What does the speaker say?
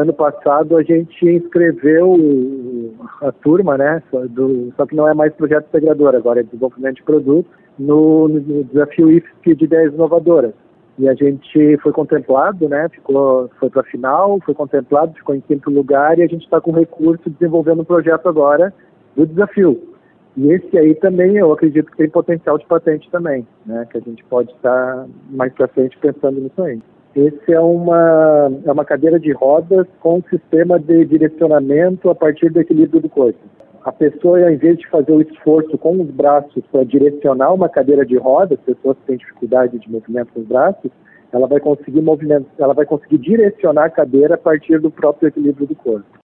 Ano passado a gente inscreveu a turma, né? Do, só que não é mais projeto integrador, agora é desenvolvimento de produto, no, no desafio IFSC de ideias inovadoras. E a gente foi contemplado, né? Ficou, foi para a final, foi contemplado, ficou em quinto lugar e a gente está com recurso desenvolvendo um projeto agora do desafio. E esse aí também eu acredito que tem potencial de patente também, né? Que a gente pode estar mais para frente pensando nisso aí. Esse é uma, é uma cadeira de rodas com sistema de direcionamento a partir do equilíbrio do corpo. A pessoa, ao invés de fazer o esforço com os braços para direcionar uma cadeira de rodas, pessoas que têm dificuldade de movimento com os braços, ela vai conseguir movimento, ela vai conseguir direcionar a cadeira a partir do próprio equilíbrio do corpo.